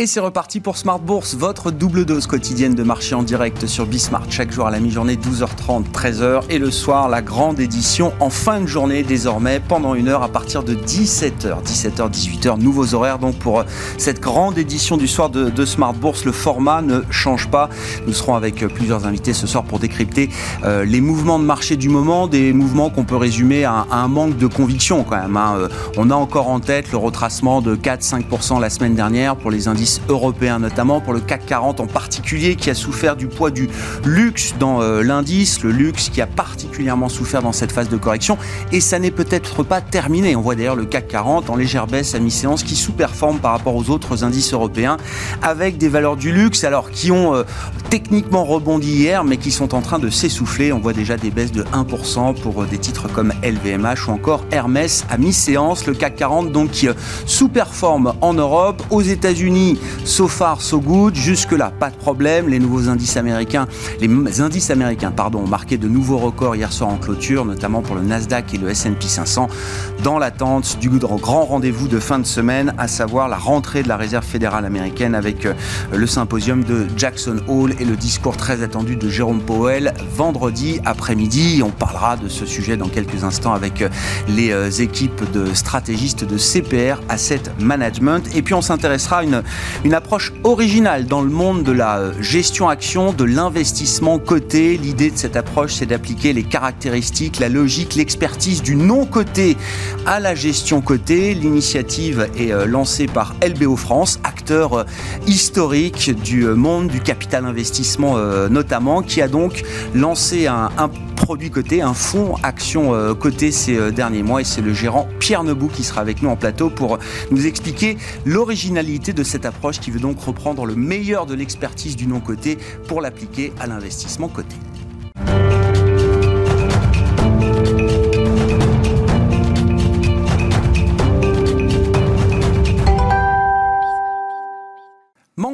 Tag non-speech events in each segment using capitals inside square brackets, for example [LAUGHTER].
Et c'est reparti pour Smart Bourse, votre double dose quotidienne de marché en direct sur Bismart. Chaque jour à la mi-journée, 12h30, 13h. Et le soir, la grande édition en fin de journée, désormais, pendant une heure à partir de 17h. 17h, 18h, nouveaux horaires. Donc pour euh, cette grande édition du soir de, Smart Bourse, le format ne change pas. Nous serons avec euh, plusieurs invités ce soir pour décrypter euh, les mouvements de marché du moment, des mouvements qu'on peut résumer à, un manque de conviction quand même. Hein. on a encore en tête le retracement de 4-5% la semaine dernière pour les indices européens, notamment pour le CAC 40 en particulier, qui a souffert du poids du luxe dans euh, l'indice, le luxe qui a particulièrement souffert dans cette phase de correction. Et ça n'est peut-être pas terminé. On voit d'ailleurs le CAC 40 en légère baisse à mi-séance qui sous-performe par rapport aux autres indices européens, avec des valeurs du luxe, alors qui ont euh, techniquement rebondi hier, mais qui sont en train de s'essouffler. On voit déjà des baisses de 1% pour euh, des titres comme LVMH ou encore Hermès à mi-séance. Le CAC 40 donc qui sous-performe en Europe, aux États-Unis So far, so good. Jusque-là, pas de problème. Les nouveaux indices américains, les indices américains, pardon, ont marqué de nouveaux records hier soir en clôture, notamment pour le Nasdaq et le S&P 500, dans l'attente du grand rendez-vous de fin de semaine, à savoir la rentrée de la Réserve fédérale américaine avec euh, le symposium de Jackson Hole et le discours très attendu de Jérôme Powell vendredi après-midi. On parlera de ce sujet dans quelques instants avec euh, les euh, équipes de stratégistes de CPR Asset Management. Et puis on s'intéressera à une, une approche originale dans le monde de la euh, gestion action, de l'investissement coté. L'idée de cette approche, c'est d'appliquer les caractéristiques, la logique, l'expertise du non coté à la gestion cotée. L'initiative est euh, lancée par LBO France, acteur euh, historique du monde du capital investissement notamment, qui a donc lancé un produit coté, un fonds action coté ces derniers mois. Et c'est le gérant Pierre Nebou qui sera avec nous en plateau pour nous expliquer l'originalité de cette approche qui veut donc reprendre le meilleur de l'expertise du non-coté pour l'appliquer à l'investissement coté.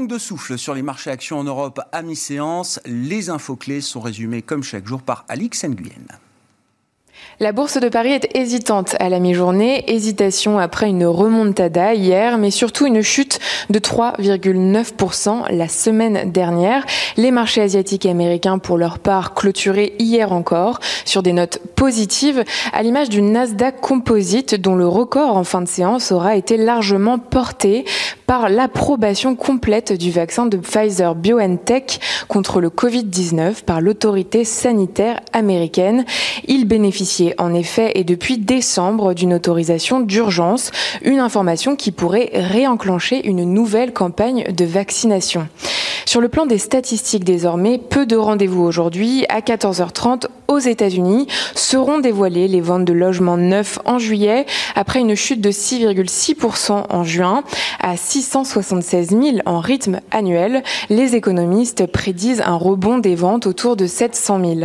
De souffle sur les marchés actions en Europe à mi-séance. Les infos clés sont résumées comme chaque jour par Alix Nguyen. La bourse de Paris est hésitante à la mi-journée, hésitation après une remontada hier, mais surtout une chute de 3,9% la semaine dernière. Les marchés asiatiques et américains, pour leur part, clôturés hier encore sur des notes positives, à l'image du Nasdaq Composite, dont le record en fin de séance aura été largement porté par l'approbation complète du vaccin de Pfizer BioNTech contre le Covid-19 par l'autorité sanitaire américaine. Il bénéficiait en effet et depuis décembre d'une autorisation d'urgence, une information qui pourrait réenclencher une nouvelle campagne de vaccination. Sur le plan des statistiques désormais, peu de rendez-vous aujourd'hui. À 14h30, aux États-Unis, seront dévoilées les ventes de logements neufs en juillet, après une chute de 6,6% en juin, à 676 000 en rythme annuel. Les économistes prédisent un rebond des ventes autour de 700 000.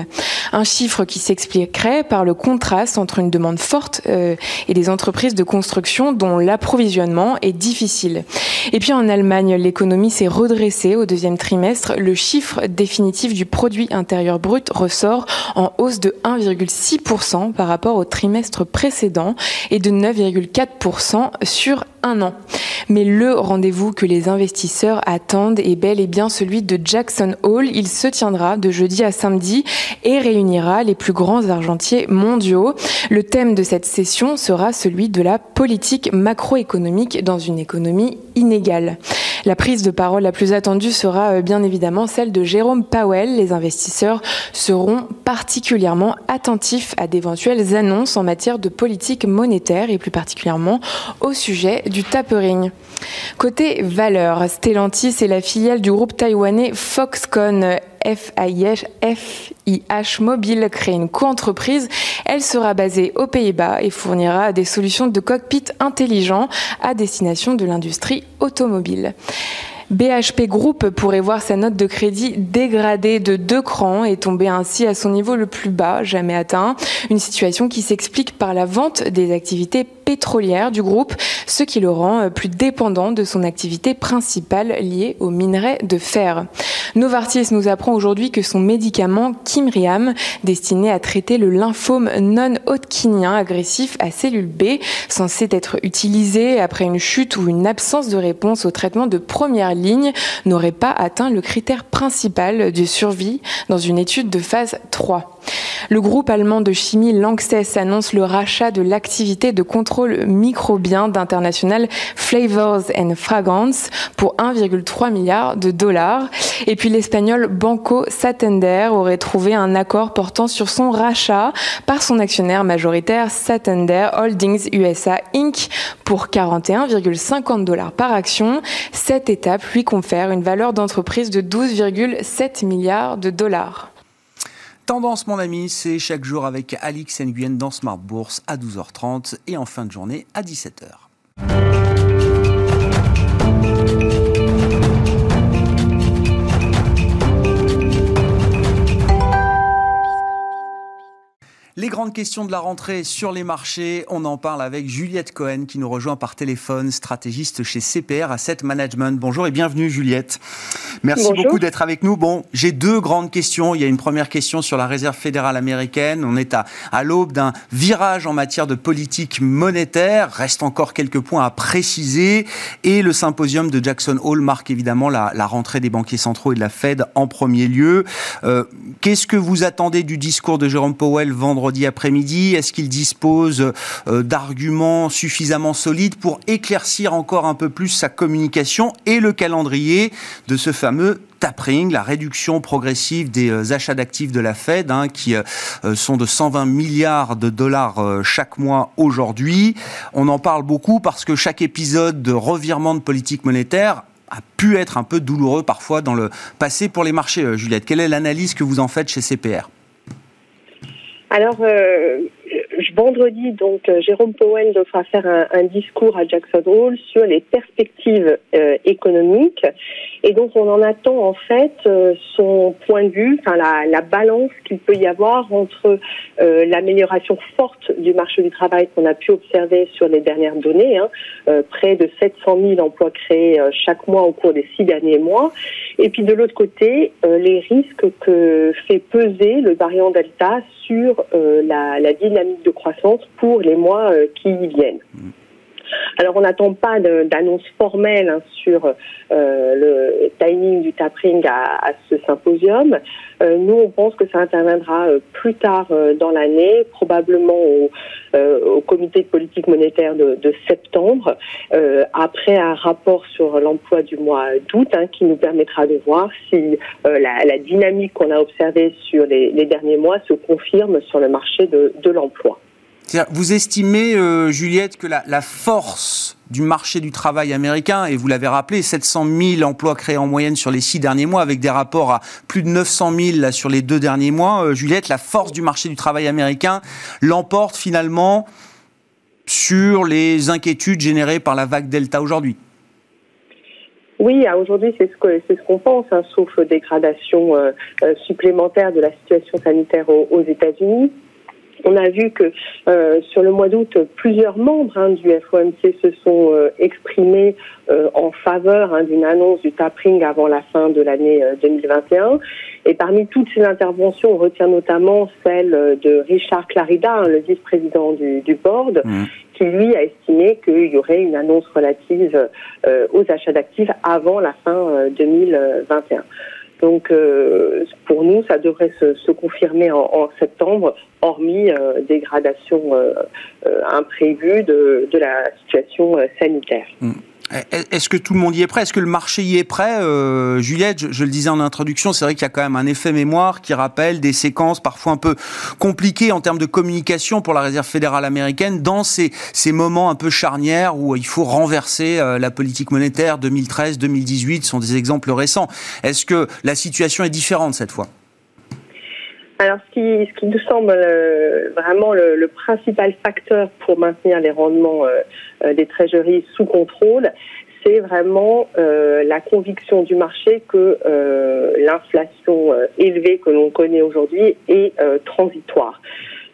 Un chiffre qui s'expliquerait par le contraste entre une demande forte euh, et des entreprises de construction dont l'approvisionnement est difficile. Et puis en Allemagne, l'économie s'est redressée au deuxième trimestre. Le chiffre définitif du produit intérieur brut ressort en hausse de 1,6% par rapport au trimestre précédent et de 9,4% sur un an. Mais le rendez-vous que les investisseurs attendent est bel et bien celui de Jackson Hole. Il se tiendra de jeudi à samedi et réunira les plus grands argentiers mondiaux. Le thème de cette session sera celui de la politique macroéconomique dans une économie inégale. La prise de parole la plus attendue sera euh, bien évidemment celle de Jérôme Powell. Les investisseurs seront particulièrement attentifs à d'éventuelles annonces en matière de politique monétaire et plus particulièrement au sujet du tapering. Côté valeur, Stellantis est la filiale du groupe taïwanais Foxconn. FIH, Mobile crée une co-entreprise. Elle sera basée aux Pays-Bas et fournira des solutions de cockpit intelligent à destination de l'industrie automobile. BHP Group pourrait voir sa note de crédit dégradée de deux crans et tomber ainsi à son niveau le plus bas jamais atteint. Une situation qui s'explique par la vente des activités pétrolière du groupe, ce qui le rend plus dépendant de son activité principale liée au minerai de fer. Novartis nous apprend aujourd'hui que son médicament Kimriam, destiné à traiter le lymphome non-hodgkinien agressif à cellules B, censé être utilisé après une chute ou une absence de réponse au traitement de première ligne, n'aurait pas atteint le critère principal de survie dans une étude de phase 3. Le groupe allemand de chimie Lanxess annonce le rachat de l'activité de contrôle microbien d'International Flavors and Fragrance pour 1,3 milliard de dollars. Et puis l'espagnol Banco Santander aurait trouvé un accord portant sur son rachat par son actionnaire majoritaire Santander Holdings USA Inc. pour 41,50 dollars par action. Cette étape lui confère une valeur d'entreprise de 12,7 milliards de dollars. Tendance, mon ami, c'est chaque jour avec Alix Nguyen dans Smart Bourse à 12h30 et en fin de journée à 17h. Les grandes questions de la rentrée sur les marchés, on en parle avec Juliette Cohen qui nous rejoint par téléphone, stratégiste chez CPR Asset Management. Bonjour et bienvenue Juliette. Merci beaucoup d'être avec nous. Bon, j'ai deux grandes questions. Il y a une première question sur la réserve fédérale américaine. On est à, à l'aube d'un virage en matière de politique monétaire. Reste encore quelques points à préciser. Et le symposium de Jackson Hole marque évidemment la, la rentrée des banquiers centraux et de la Fed en premier lieu. Euh, Qu'est-ce que vous attendez du discours de Jérôme Powell vendredi après-midi Est-ce qu'il dispose euh, d'arguments suffisamment solides pour éclaircir encore un peu plus sa communication et le calendrier de ce fameux tapering, la réduction progressive des euh, achats d'actifs de la Fed, hein, qui euh, sont de 120 milliards de dollars chaque mois aujourd'hui? On en parle beaucoup parce que chaque épisode de revirement de politique monétaire a pu être un peu douloureux parfois dans le passé pour les marchés. Juliette, quelle est l'analyse que vous en faites chez CPR alors, euh, vendredi, donc, euh, Jérôme Powell devra faire un, un, discours à Jackson Hole sur les perspectives euh, économiques. Et donc, on en attend en fait euh, son point de vue, enfin la, la balance qu'il peut y avoir entre euh, l'amélioration forte du marché du travail qu'on a pu observer sur les dernières données, hein, près de 700 000 emplois créés chaque mois au cours des six derniers mois, et puis de l'autre côté, les risques que fait peser le variant Delta sur la, la dynamique de croissance pour les mois euh, qui viennent. Alors, on n'attend pas d'annonce formelle hein, sur euh, le timing du tapering à, ce symposium. Euh, nous, on pense que ça interviendra plus tard dans l'année, probablement au, comité de politique monétaire de, septembre, après un rapport sur l'emploi du mois d'août, hein, qui nous permettra de voir si la, dynamique qu'on a observée sur les, derniers mois se confirme sur le marché de l'emploi. Vous estimez, euh, Juliette, que la, force du marché du travail américain, et vous l'avez rappelé, 700 000 emplois créés en moyenne sur les six derniers mois, avec des rapports à plus de 900 000 sur les deux derniers mois, euh, Juliette, la force du marché du travail américain l'emporte finalement sur les inquiétudes générées par la vague Delta aujourd'hui oui, aujourd'hui, c'est ce c'est ce qu'on pense, sauf dégradation euh, supplémentaire de la situation sanitaire aux États-Unis. On a vu que euh, sur le mois d'août, plusieurs membres hein, du FOMC se sont euh, exprimés euh, en faveur hein, d'une annonce du tapering avant la fin de l'année 2021. Et parmi toutes ces interventions, on retient notamment celle de Richard Clarida, hein, le vice-président du, board, mmh. qui lui a estimé qu'il y aurait une annonce relative aux achats d'actifs avant la fin 2021. Donc euh, pour nous, ça devrait se, confirmer en, septembre, hormis euh, dégradation euh, imprévue de, la situation sanitaire. Mmh. Est-ce que tout le monde y est prêt? Est-ce que le marché y est prêt? Euh, Juliette, je, le disais en introduction, c'est vrai qu'il y a quand même un effet mémoire qui rappelle des séquences parfois un peu compliquées en termes de communication pour la Réserve fédérale américaine dans ces, ces moments un peu charnières où il faut renverser euh, la politique monétaire 2013, 2018 sont des exemples récents. Est-ce que la situation est différente cette fois? Alors, ce qui, ce qui nous semble euh, vraiment le, principal facteur pour maintenir les rendements euh, euh, des trésoreries sous contrôle, c'est vraiment la conviction du marché que l'inflation élevée que l'on connaît aujourd'hui est transitoire.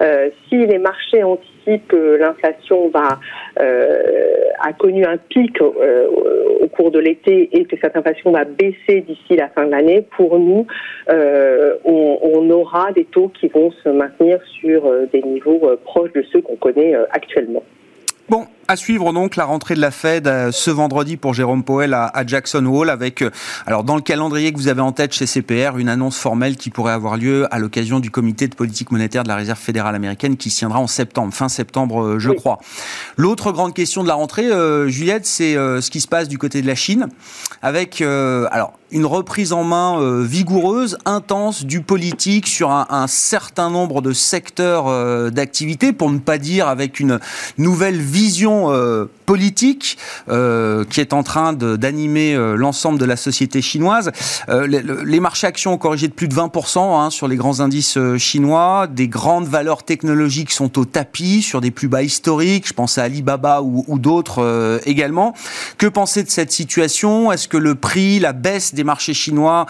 Si les marchés anticipent que l'inflation va a connu un pic au cours de l'été et que cette inflation va baisser d'ici la fin de l'année, pour nous, on, on, aura des taux qui vont se maintenir sur des niveaux proches de ceux qu'on connaît actuellement. Bon, à suivre donc la rentrée de la Fed euh, ce vendredi pour Jérôme Powell à, Jackson Hole avec, euh, alors dans le calendrier que vous avez en tête chez CPR, une annonce formelle qui pourrait avoir lieu à l'occasion du comité de politique monétaire de la Réserve fédérale américaine qui se tiendra en septembre, fin septembre euh, je crois. L'autre grande question de la rentrée, Juliette, c'est ce qui se passe du côté de la Chine avec, alors une reprise en main vigoureuse, intense du politique sur un, un certain nombre de secteurs d'activité, pour ne pas dire avec une nouvelle vision euh, politique euh, qui est en train d'animer euh, l'ensemble de la société chinoise. Les, marchés actions ont corrigé de plus de 20% hein, sur les grands indices chinois. Des grandes valeurs technologiques sont au tapis sur des plus bas historiques. Je pense à Alibaba ou, d'autres également. Que penser de cette situation? Est-ce que le prix, la baisse des marchés chinois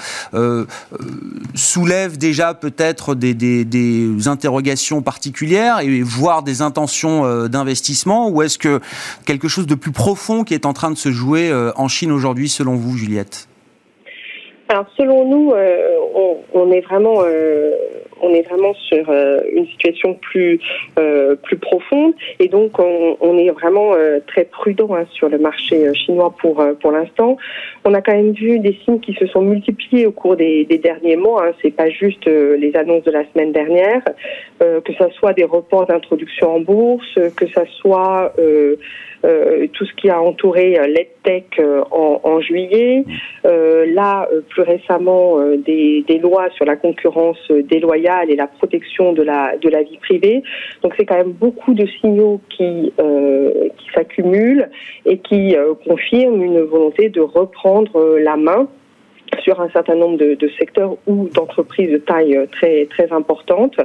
soulève déjà peut-être des, des, des, interrogations particulières et voire des intentions d'investissement? Ou est-ce que quelque chose de plus profond qui est en train de se jouer euh, en Chine aujourd'hui, selon vous, Juliette? Alors selon nous, euh, on, est vraiment, euh, on est vraiment sur une situation plus plus profonde et donc on, est vraiment très prudent hein, sur le marché chinois pour pour l'instant. On a quand même vu des signes qui se sont multipliés au cours des, derniers mois. Hein. C'est pas juste les annonces de la semaine dernière, que ce soit des reports d'introduction en bourse, que ça soit euh, tout ce qui a entouré euh, l'EdTech euh, en, en, juillet. là, plus récemment, des, des, lois sur la concurrence déloyale et la protection de la, de la vie privée. Donc c'est quand même beaucoup de signaux qui, qui s'accumulent et qui confirment une volonté de reprendre la main sur un certain nombre de, secteurs ou d'entreprises de taille euh, très très importante.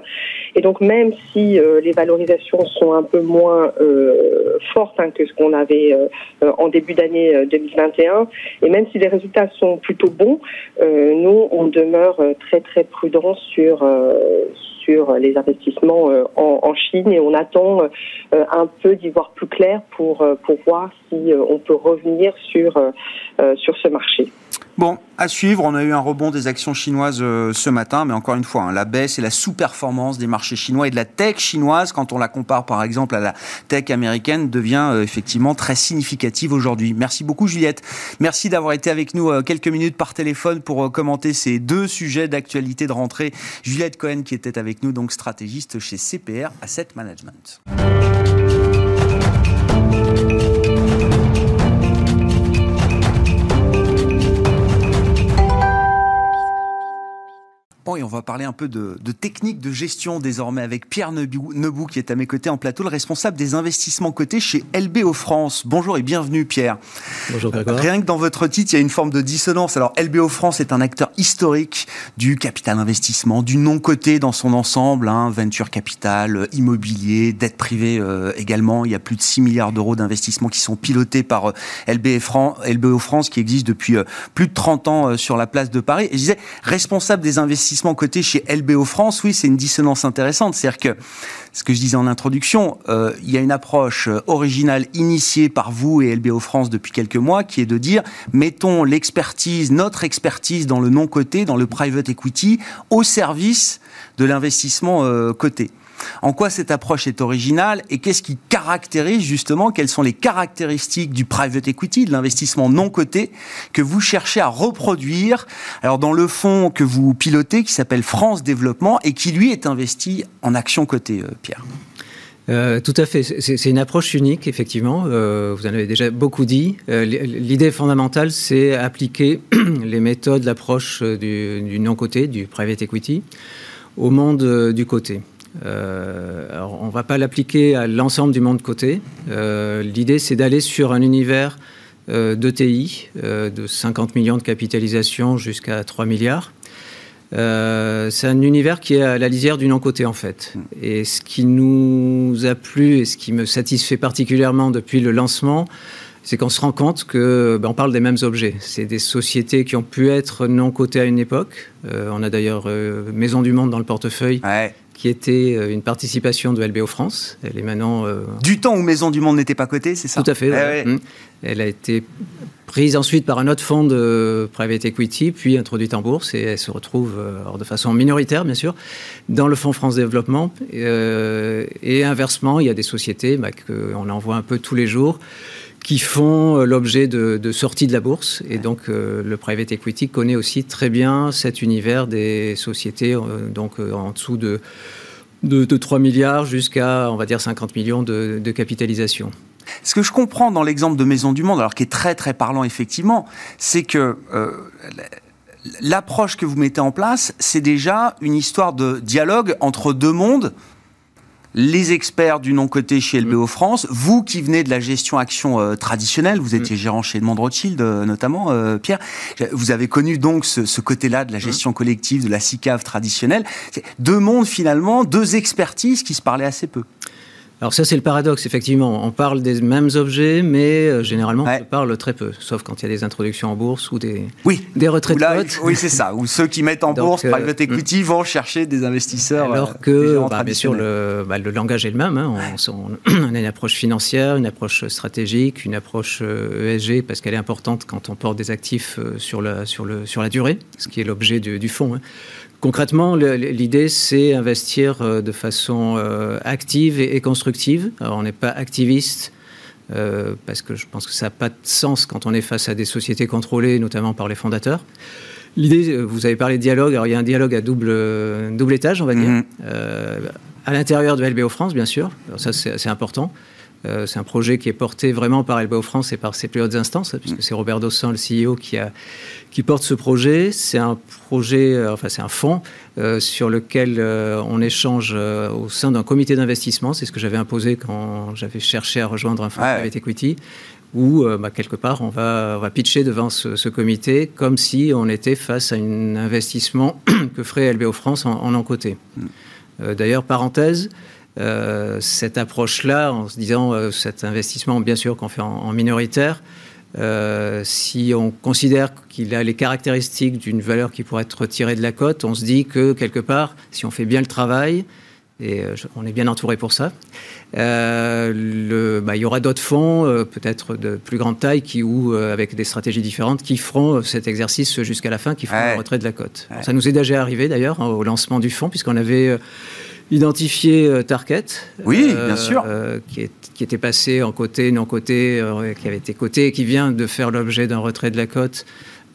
Et donc même si euh, les valorisations sont un peu moins euh, fortes hein, que ce qu'on avait en début d'année 2021, et même si les résultats sont plutôt bons, nous on demeure très très prudents sur sur les investissements en, en, Chine et on attend un peu d'y voir plus clair pour pour voir si on peut revenir sur sur ce marché. Bon, à suivre, on a eu un rebond des actions chinoises euh, ce matin, mais encore une fois, hein, la baisse et la sous-performance des marchés chinois et de la tech chinoise, quand on la compare par exemple à la tech américaine, devient euh, effectivement très significative aujourd'hui. Merci beaucoup Juliette. Merci d'avoir été avec nous euh, quelques minutes par téléphone pour commenter ces deux sujets d'actualité de rentrée. Juliette Cohen qui était avec nous, donc stratégiste chez CPR Asset Management. Et on va parler un peu de, technique de gestion désormais avec Pierre Nebou, qui est à mes côtés en plateau, le responsable des investissements cotés chez LBO France. Bonjour et bienvenue Pierre. Bonjour Grégoire. Rien que dans votre titre, il y a une forme de dissonance. Alors LBO France est un acteur historique du capital investissement, du non coté dans son ensemble, hein, venture capital, immobilier, dette privée euh, également. Il y a plus de 6 milliards d'euros d'investissements qui sont pilotés par euh, LBO France qui existe depuis euh, plus de 30 ans sur la place de Paris. Et je disais, responsable des investissements côté chez LBO France, oui, c'est une dissonance intéressante. C'est-à-dire que, ce que je disais en introduction, euh, il y a une approche euh, originale initiée par vous et LBO France depuis quelques mois, qui est de dire, mettons l'expertise, notre expertise dans le non-coté, dans le private equity, au service de l'investissement euh, coté. En quoi cette approche est originale et qu'est-ce qui caractérise justement, quelles sont les caractéristiques du private equity, de l'investissement non coté, que vous cherchez à reproduire alors dans le fonds que vous pilotez qui s'appelle France Développement et qui lui est investi en action cotée, euh, Pierre? Euh, tout à fait. C'est une approche unique, effectivement. Euh, vous en avez déjà beaucoup dit. L'idée fondamentale, c'est appliquer [CLEARS THROAT] les méthodes, l'approche du, du non-côté, du private equity, au monde du côté. Euh, on ne va pas l'appliquer à l'ensemble du monde coté. Euh, l'idée, c'est d'aller sur un univers euh, d'ETI de 50 millions de capitalisation jusqu'à 3 milliards. c'est un univers qui est à la lisière du non-côté en fait. Et ce qui nous a plu et ce qui me satisfait particulièrement depuis le lancement, c'est qu'on se rend compte que ben, on parle des mêmes objets. C'est des sociétés qui ont pu être non cotées à une époque. on a d'ailleurs Maison du Monde dans le portefeuille, qui était une participation de LBO France. Elle est maintenant. Du temps où Maison du Monde n'était pas cotée, c'est ça Tout à fait. Eh mmh. Elle a été prise ensuite par un autre fonds de private equity, puis introduite en bourse, et elle se retrouve, de façon minoritaire bien sûr, dans le fonds France Développement. et inversement, il y a des sociétés bah, qu'on envoie un peu tous les jours qui font euh, l'objet de, de sorties de la bourse. Et donc, euh, le private equity connaît aussi très bien cet univers des sociétés, euh, donc en dessous de, de, 3 milliards jusqu'à, on va dire, 50 millions de, capitalisation. Ce que je comprends dans l'exemple de Maison du Monde, alors qui est très très parlant effectivement, c'est que l'approche que vous mettez en place, c'est déjà une histoire de dialogue entre deux mondes les experts du non-côté chez LBO mm. France, vous qui venez de la gestion action euh, traditionnelle, vous étiez mm. gérant chez Edmond Rothschild euh, notamment, euh, Pierre, vous avez connu donc ce, côté-là de la mm. gestion collective, de la SICAV traditionnelle. Deux mondes finalement, deux expertises qui se parlaient assez peu. Alors ça, c'est le paradoxe, effectivement. On parle des mêmes objets, mais euh, généralement, on parle très peu, sauf quand il y a des introductions en bourse ou des, oui. des retraites Oui, c'est ça. Ou ceux qui mettent en bourse, euh, private equity, vont chercher des investisseurs. Alors euh, que, bah, bien sûr, le, bah, le, langage est le même. Hein. On, a une approche financière, une approche stratégique, une approche ESG, e parce qu'elle est importante quand on porte des actifs sur la, sur le, sur la durée, ce qui est l'objet du, du fonds. Hein. Concrètement, l'idée, c'est investir euh, de façon euh, active et constructive. Alors, on n'est pas activiste, euh, parce que je pense que ça n'a pas de sens quand on est face à des sociétés contrôlées, notamment par les fondateurs. L'idée, vous avez parlé de dialogue, alors il y a un dialogue à double, double étage, on va dire, mhm. à l'intérieur de LBO France, bien sûr, alors ça c'est important, euh, c'est un projet qui est porté vraiment par LBO France et par ses plus hautes instances, puisque c'est Robert Dossan, le CEO, qui, a, qui porte ce projet. C'est un projet, euh, enfin c'est un fonds euh, sur lequel on échange au sein d'un comité d'investissement. C'est ce que j'avais imposé quand j'avais cherché à rejoindre un fonds de private equity où bah, quelque part on va, on va pitcher devant ce, comité comme si on était face à un investissement [COUGHS] que ferait LBO France en, en côté. Mm. D'ailleurs, parenthèse, cette approche-là, en se disant euh, cet investissement, bien sûr, qu'on fait en, minoritaire, euh, si on considère qu'il a les caractéristiques d'une valeur qui pourrait être retirée de la cote, on se dit que quelque part, si on fait bien le travail, et on est bien entouré pour ça. le, bah, il y aura d'autres fonds, peut-être de plus grande taille, qui, ou avec des stratégies différentes, qui feront cet exercice jusqu'à la fin, qui feront le retrait de la cote. Ça nous est déjà arrivé d'ailleurs hein, au lancement du fonds, puisqu'on avait identifier euh, Target. Oui, bien euh, sûr. Euh, qui, était passé en côté, non côté, qui avait été coté et qui vient de faire l'objet d'un retrait de la cote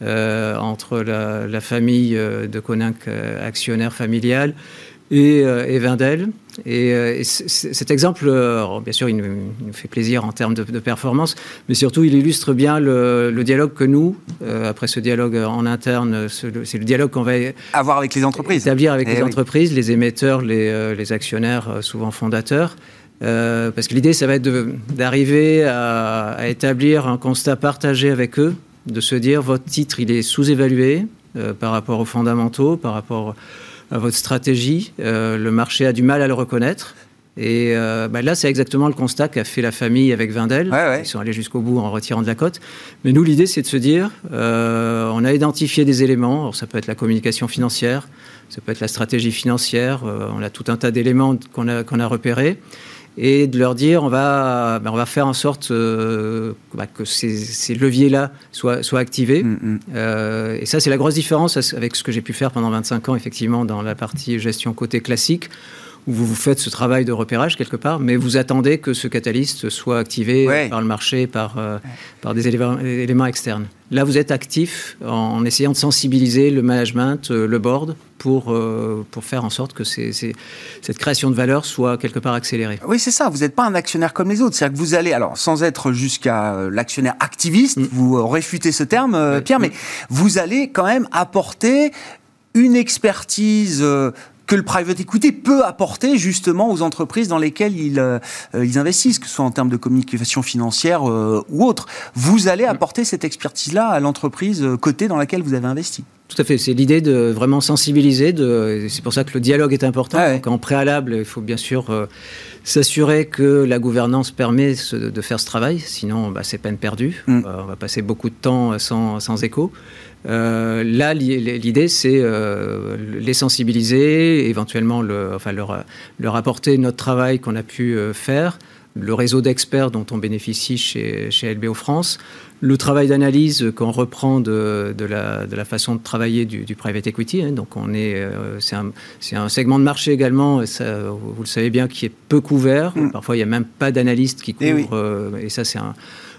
entre la, famille de Coninck, actionnaire familial, et, et Vindel. Et, euh, cet exemple, euh, bien sûr, il nous, fait plaisir en termes de, performance, mais surtout, il illustre bien le, dialogue que nous, euh, après ce dialogue en interne, c'est le dialogue qu'on va avoir avec les entreprises, établir avec eh les entreprises, les émetteurs, les, actionnaires, souvent fondateurs. parce que l'idée, ça va être d'arriver à, à, établir un constat partagé avec eux, de se dire votre titre, il est sous-évalué par rapport aux fondamentaux, par rapport votre stratégie. Euh, le marché a du mal à le reconnaître. Et euh, bah là, c'est exactement le constat qu'a fait la famille avec Vindel. Ils sont allés jusqu'au bout en retirant de la cote. Mais nous, l'idée, c'est de se dire, euh, on a identifié des éléments. Alors, ça peut être la communication financière, ça peut être la stratégie financière. on a tout un tas d'éléments qu'on a, qu'on a repérés et de leur dire on va, ben, on va faire en sorte euh, bah, que ces, leviers-là soient, soient activés. Mm, mm. Euh, et ça, c'est la grosse différence avec ce que j'ai pu faire pendant 25 ans, effectivement, dans la partie gestion côté classique, vous, vous faites ce travail de repérage quelque part, mais vous attendez que ce catalyste soit activé par le marché, par, euh, par des éléments, externes. Là, vous êtes actif en, essayant de sensibiliser le management, le board, pour, euh, pour faire en sorte que cette création de valeur soit quelque part accélérée. Oui, c'est ça. Vous n'êtes pas un actionnaire comme les autres. C'est-à-dire que vous allez, alors sans être jusqu'à euh, l'actionnaire activiste, mm. vous euh, réfutez ce terme, Pierre, mais vous allez quand même apporter une expertise que le private equity peut apporter justement aux entreprises dans lesquelles ils, ils investissent, que ce soit en termes de communication financière ou autre. Vous allez mm. apporter cette expertise-là à l'entreprise cotée dans laquelle vous avez investi. Tout à fait, c'est l'idée de vraiment sensibiliser, de, c'est pour ça que le dialogue est important. Ah en préalable, il faut bien sûr euh, s'assurer que la gouvernance permet de faire ce travail, sinon bah, c'est peine perdue. Mm. On va passer beaucoup de temps sans, sans écho. Euh, là, l'idée, c'est euh, les sensibiliser, éventuellement le, enfin, leur, leur, apporter notre travail qu'on a pu euh, faire, le réseau d'experts dont on bénéficie chez, chez LBO France, le travail d'analyse qu'on reprend de, de, la, de, la, façon de travailler du, du private equity. Hein. donc, on est, c'est un, un, segment de marché également, ça, vous le savez bien, qui est peu couvert. Mm. Parfois, il n'y a même pas d'analystes qui eh couvrent. et ça, c'est un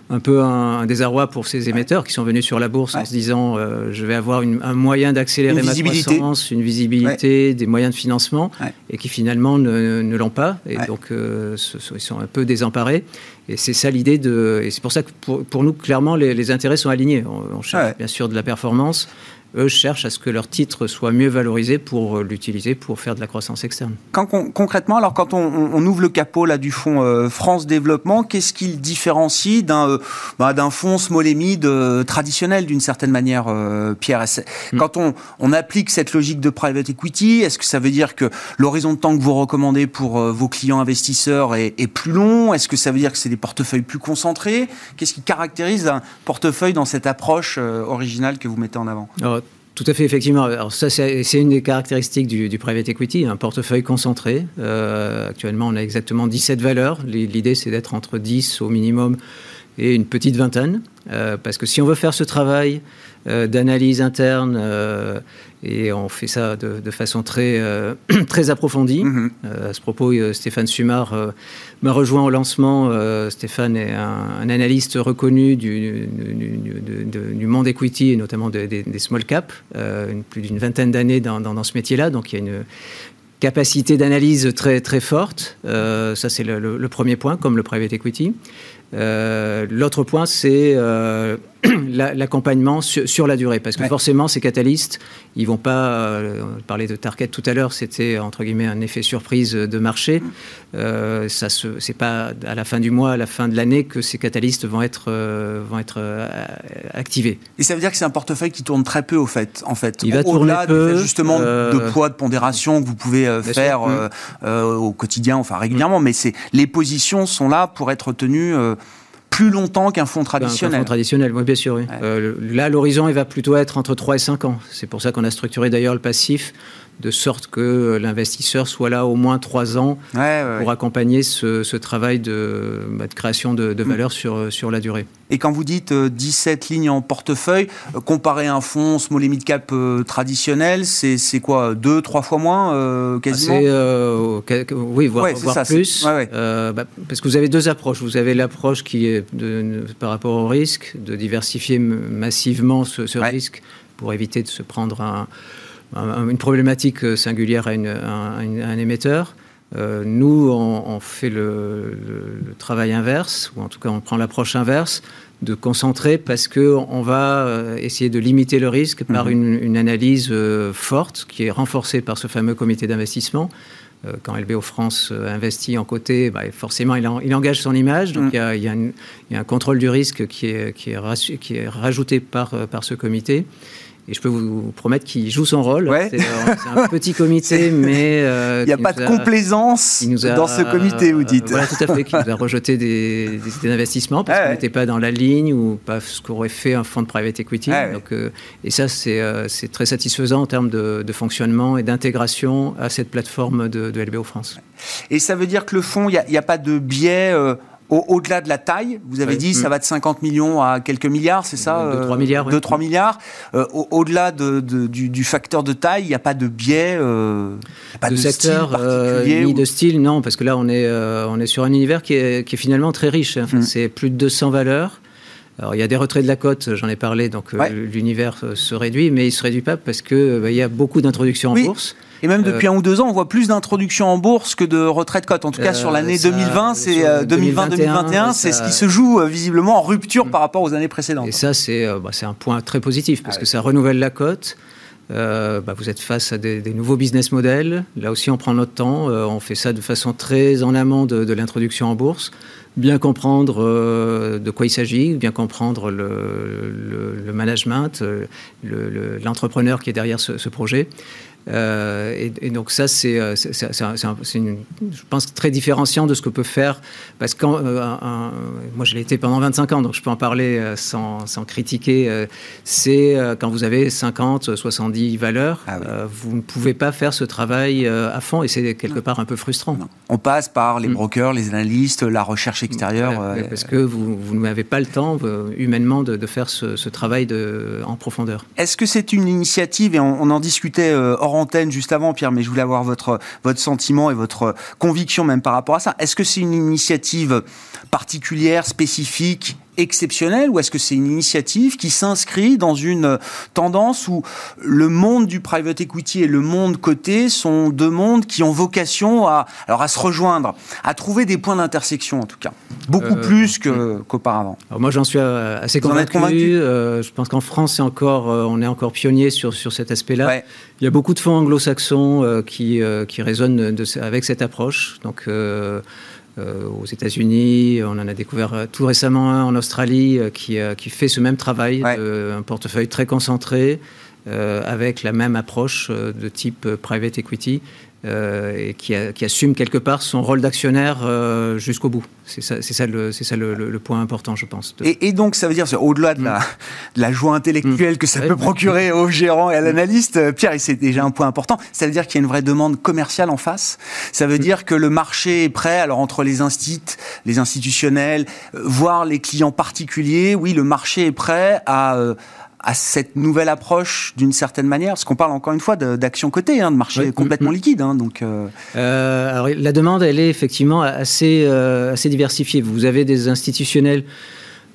un peu un, désarroi pour ces émetteurs qui sont venus sur la bourse en se disant euh, je vais avoir un moyen d'accélérer ma croissance, une visibilité, des moyens de financement, et qui finalement ne, l'ont pas. Et donc, euh, ils sont un peu désemparés. Et c'est ça l'idée de. Et c'est pour ça que pour, nous, clairement, les, intérêts sont alignés. On, cherche bien sûr de la performance, eux cherchent à ce que leur titre soit mieux valorisé pour euh, l'utiliser pour faire de la croissance externe. Quand, concrètement, alors quand on, ouvre le capot là, du fonds euh, France Développement, qu'est-ce qu'il différencie d'un euh, bah, d'un fonds small mid traditionnel d'une certaine manière, Pierre? Hmm. Quand on, on, applique cette logique de private equity, est-ce que ça veut dire que l'horizon de temps que vous recommandez pour vos clients investisseurs est, est plus long? Est-ce que ça veut dire que c'est des portefeuilles plus concentrés? Qu'est-ce qui caractérise un portefeuille dans cette approche originale que vous mettez en avant? Tout à fait, effectivement. Alors ça, c'est une des caractéristiques du, private equity, un portefeuille concentré. Euh, actuellement, on a exactement 17 valeurs. L'idée, c'est d'être entre 10 au minimum et une petite vingtaine. Euh, parce que si on veut faire ce travail d'analyse interne, et on fait ça de, façon très, [CLEARS THROAT] très approfondie. Mm-hmm. à ce propos, Stéphane Sumar m'a rejoint au lancement. Stéphane est un, analyste reconnu du, du, monde equity et notamment des small caps, plus d'une vingtaine d'années dans, dans, ce métier-là. Donc il y a une capacité d'analyse très, très forte. ça, c'est le, le, premier point, comme le private equity. Euh, l'autre point, c'est euh, [CLEARS THROAT] l'accompagnement sur, la durée, parce que forcément, ces catalystes, ils vont pas. Euh, on parlait de Target tout à l'heure, c'était entre guillemets un effet surprise de marché. Euh, ça c'est pas à la fin du mois, à la fin de l'année que ces catalystes vont être vont être activés. Et ça veut dire que c'est un portefeuille qui tourne très peu au fait, en fait. Il va tourner peu. Justement, de poids, de pondération que vous pouvez faire au quotidien, enfin régulièrement, mais c'est les positions sont là pour être tenues plus longtemps qu'un fonds traditionnel. Un fonds traditionnel, oui, bien sûr. Oui. Euh, là, l'horizon, il va plutôt être entre 3 et 5 ans. C'est pour ça qu'on a structuré d'ailleurs le passif de sorte que l'investisseur soit là au moins trois ans pour accompagner ce, travail de, bah, de création de, de, mm. valeur sur, sur la durée. Et quand vous dites 17 euh, lignes en portefeuille, euh, comparé à un fonds small et mid cap euh, traditionnel, c'est quoi Deux, trois fois moins quasiment? Oui, voire, plus. Bah, parce que vous avez deux approches. Vous avez l'approche qui est de, par rapport au risque, de diversifier massivement ce risque pour éviter de se prendre un une problématique euh, singulière à, un, émetteur. Euh, nous, on, fait le, travail inverse, ou en tout cas on prend l'approche inverse, de concentrer parce qu'on va euh, essayer de limiter le risque par mhm. une, analyse forte qui est renforcée par ce fameux comité d'investissement. quand LBO France investit en côté, bah, forcément il, engage son image, donc mhm. il, y a, un contrôle du risque qui est, qui est, qui est rajouté par, par ce comité. Et je peux vous promettre qu'il joue son rôle. C'est un petit comité, [LAUGHS] mais... Euh, il n'y a pas de complaisance dans ce comité, vous dites. voilà, tout à fait, qui nous a [LAUGHS] rejeté des, investissements parce qu'on n'était pas dans la ligne ou pas ce qu'aurait fait un fonds de private equity. Donc, euh, et ça, euh, c'est très satisfaisant en termes de, fonctionnement et d'intégration à cette plateforme de, de, LBO France. Et ça veut dire que le fonds, il n'y a, a, pas de biais au-delà de la taille, vous avez dit, ça mm. va de 50 millions à quelques milliards, c'est ça 2-3 euh, milliards. 2-3 milliards. Euh, au-delà de, du, facteur de taille, il n'y a pas de biais, euh, pas de, secteur, ni de style, non, parce que là, on est, on est sur un univers qui est, qui est finalement très riche. Mm. C'est plus de 200 valeurs. Alors, il y a des retraits de la cote, j'en ai parlé, donc l'univers se réduit, mais il ne se réduit pas parce qu'il bah, il y a beaucoup d'introductions en bourse. Et même depuis euh, un ou deux ans, on voit plus d'introductions en bourse que de retraits de cote. En tout cas, sur euh, l'année 2020, c'est 2020-2021, c'est ce qui se joue euh, visiblement en rupture mm. par rapport aux années précédentes. Et ça, c'est bah, un point très positif parce que ça renouvelle la cote. bah, vous êtes face à des, nouveaux business models. Là aussi, on prend notre temps. on fait ça de façon très en amont de, l'introduction en bourse. Bien comprendre de quoi il s'agit, bien comprendre le, management, l'entrepreneur qui est derrière ce projet. Euh, et, donc ça, c'est, euh, je pense, très différenciant de ce que peut faire, parce que euh, moi je l'ai été pendant 25 ans, donc je peux en parler sans, sans critiquer, c'est quand vous avez 50, 70 valeurs, ah vous ne pouvez pas faire ce travail à fond, et c'est quelque part un peu frustrant. On passe par les mm. brokers, les analystes, la recherche extérieure. parce que vous, vous n'avez pas le temps, humainement, de, de faire ce, ce, travail de, en profondeur. Est-ce que c'est une initiative, et on, on en discutait hors juste avant, Pierre, mais je voulais avoir votre, votre sentiment et votre conviction même par rapport à ça. Est-ce que c'est une initiative particulière, spécifique? Exceptionnelle ou est-ce que c'est une initiative qui s'inscrit dans une tendance où le monde du private equity et le monde coté sont deux mondes qui ont vocation à, alors à se rejoindre, à trouver des points d'intersection en tout cas, beaucoup euh, plus qu'auparavant. moi j'en suis euh, assez convaincu. Euh, je pense qu'en France c'est encore, on est encore pionnier sur, sur cet aspect-là. Il y a beaucoup de fonds anglo-saxons qui, qui résonnent de, avec cette approche. Donc aux États-Unis. On en a découvert euh, tout récemment un en Australie euh, qui, qui fait ce même travail, un portefeuille très concentré, avec la même approche de type private equity. Et qui, assume quelque part son rôle d'actionnaire jusqu'au bout. C'est ça, le, c'est ça le, point important, je pense. Et, donc, ça veut dire, au-delà de, la, mm. de la joie intellectuelle mm. que ça peut procurer aux gérants et à l'analyste, Pierre, et c'est déjà un point important, ça veut dire qu'il y a une vraie demande commerciale en face. Ça veut mm. dire que le marché est prêt, alors entre les instituts, les institutionnels, euh, voire les clients particuliers, oui, le marché est prêt à... Euh, à cette nouvelle approche d'une certaine manière Parce qu'on parle encore une fois d'action cotée, hein, de marché complètement liquide. Hein, donc, euh. Euh, alors, la demande, elle est effectivement assez, euh, assez diversifiée. Vous avez des institutionnels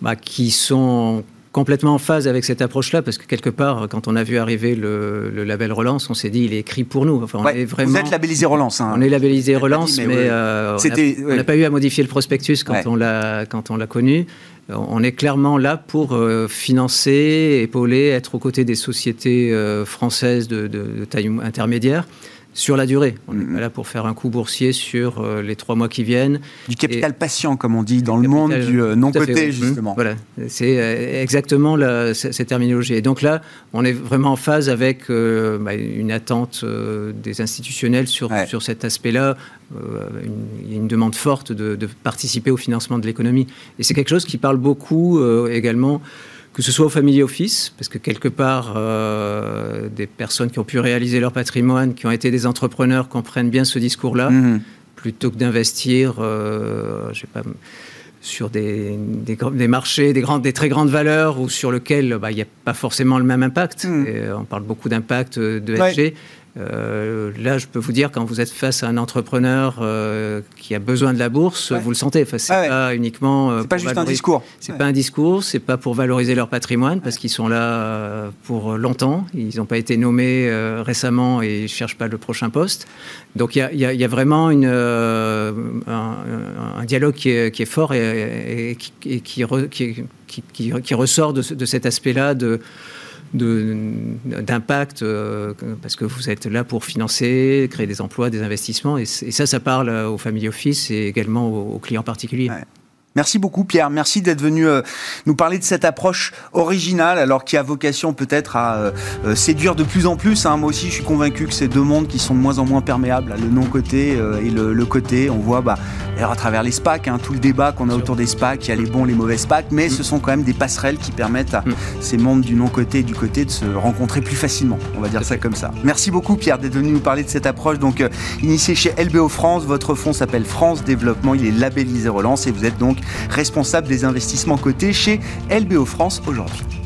bah, qui sont complètement en phase avec cette approche-là, parce que quelque part, quand on a vu arriver le, label Relance, on s'est dit, il est écrit pour nous. Enfin, on est vraiment, vous êtes labellisé Relance. Hein. On est labellisé Relance, mais, on n'a pas eu à modifier le prospectus quand on l'a connu on est clairement là pour euh, financer, épauler, être aux côtés des sociétés euh, françaises de, taille intermédiaire sur la durée. On n'est mm-hmm. pas là pour faire un coup boursier sur euh, les trois mois qui viennent. Du capital patient, comme on dit dans le monde du non-coté, justement. Voilà, c'est exactement cette terminologie. Et donc là, on est vraiment en phase avec bah, une attente des institutionnels sur, sur cet aspect-là, euh, il y a une demande forte de, participer au financement de l'économie. Et c'est quelque chose qui parle beaucoup euh, également que ce soit au family office, parce que quelque part, euh, des personnes qui ont pu réaliser leur patrimoine, qui ont été des entrepreneurs, comprennent bien ce discours-là, mm-hmm. plutôt que d'investir, je sais pas, sur des, des, marchés, des, grandes, des très grandes valeurs, ou sur lesquels bah, il n'y a pas forcément le même impact. Mm. on parle beaucoup d'impact de SG. Euh, là, je peux vous dire, quand vous êtes face à un entrepreneur euh, qui a besoin de la bourse, vous le sentez. Enfin, c'est pas uniquement. Euh, c'est pas juste un discours. C'est pas un discours. C'est pas pour valoriser leur patrimoine parce qu'ils sont là pour longtemps. Ils n'ont pas été nommés récemment et ils cherchent pas le prochain poste. Donc il y, a, vraiment une, un, dialogue qui est, fort et, qui, qui, ressort de, de cet aspect-là de d'impact euh, parce que vous êtes là pour financer, créer des emplois, des investissements et, ça, ça parle aux family office et également aux, clients particuliers. Merci beaucoup Pierre, merci d'être venu euh, nous parler de cette approche originale, alors qui a vocation peut-être à euh, euh, séduire de plus en plus. Hein. Moi aussi, je suis convaincu que c'est deux mondes qui sont de moins en moins perméables, le non-côté et le, côté. On voit bah, d'ailleurs à travers les SPAC, hein, tout le débat qu'on a autour des SPAC, il y a les bons, les mauvais SPAC, mais ce sont quand même des passerelles qui permettent à mm. ces mondes du non-côté et du côté de se rencontrer plus facilement. On va dire ça comme ça. Merci beaucoup Pierre d'être venu nous parler de cette approche. Donc initiée chez LBO France, votre fonds s'appelle France Développement, il est labellisé Relance et vous êtes donc responsable des investissements cotés chez LBO France aujourd'hui.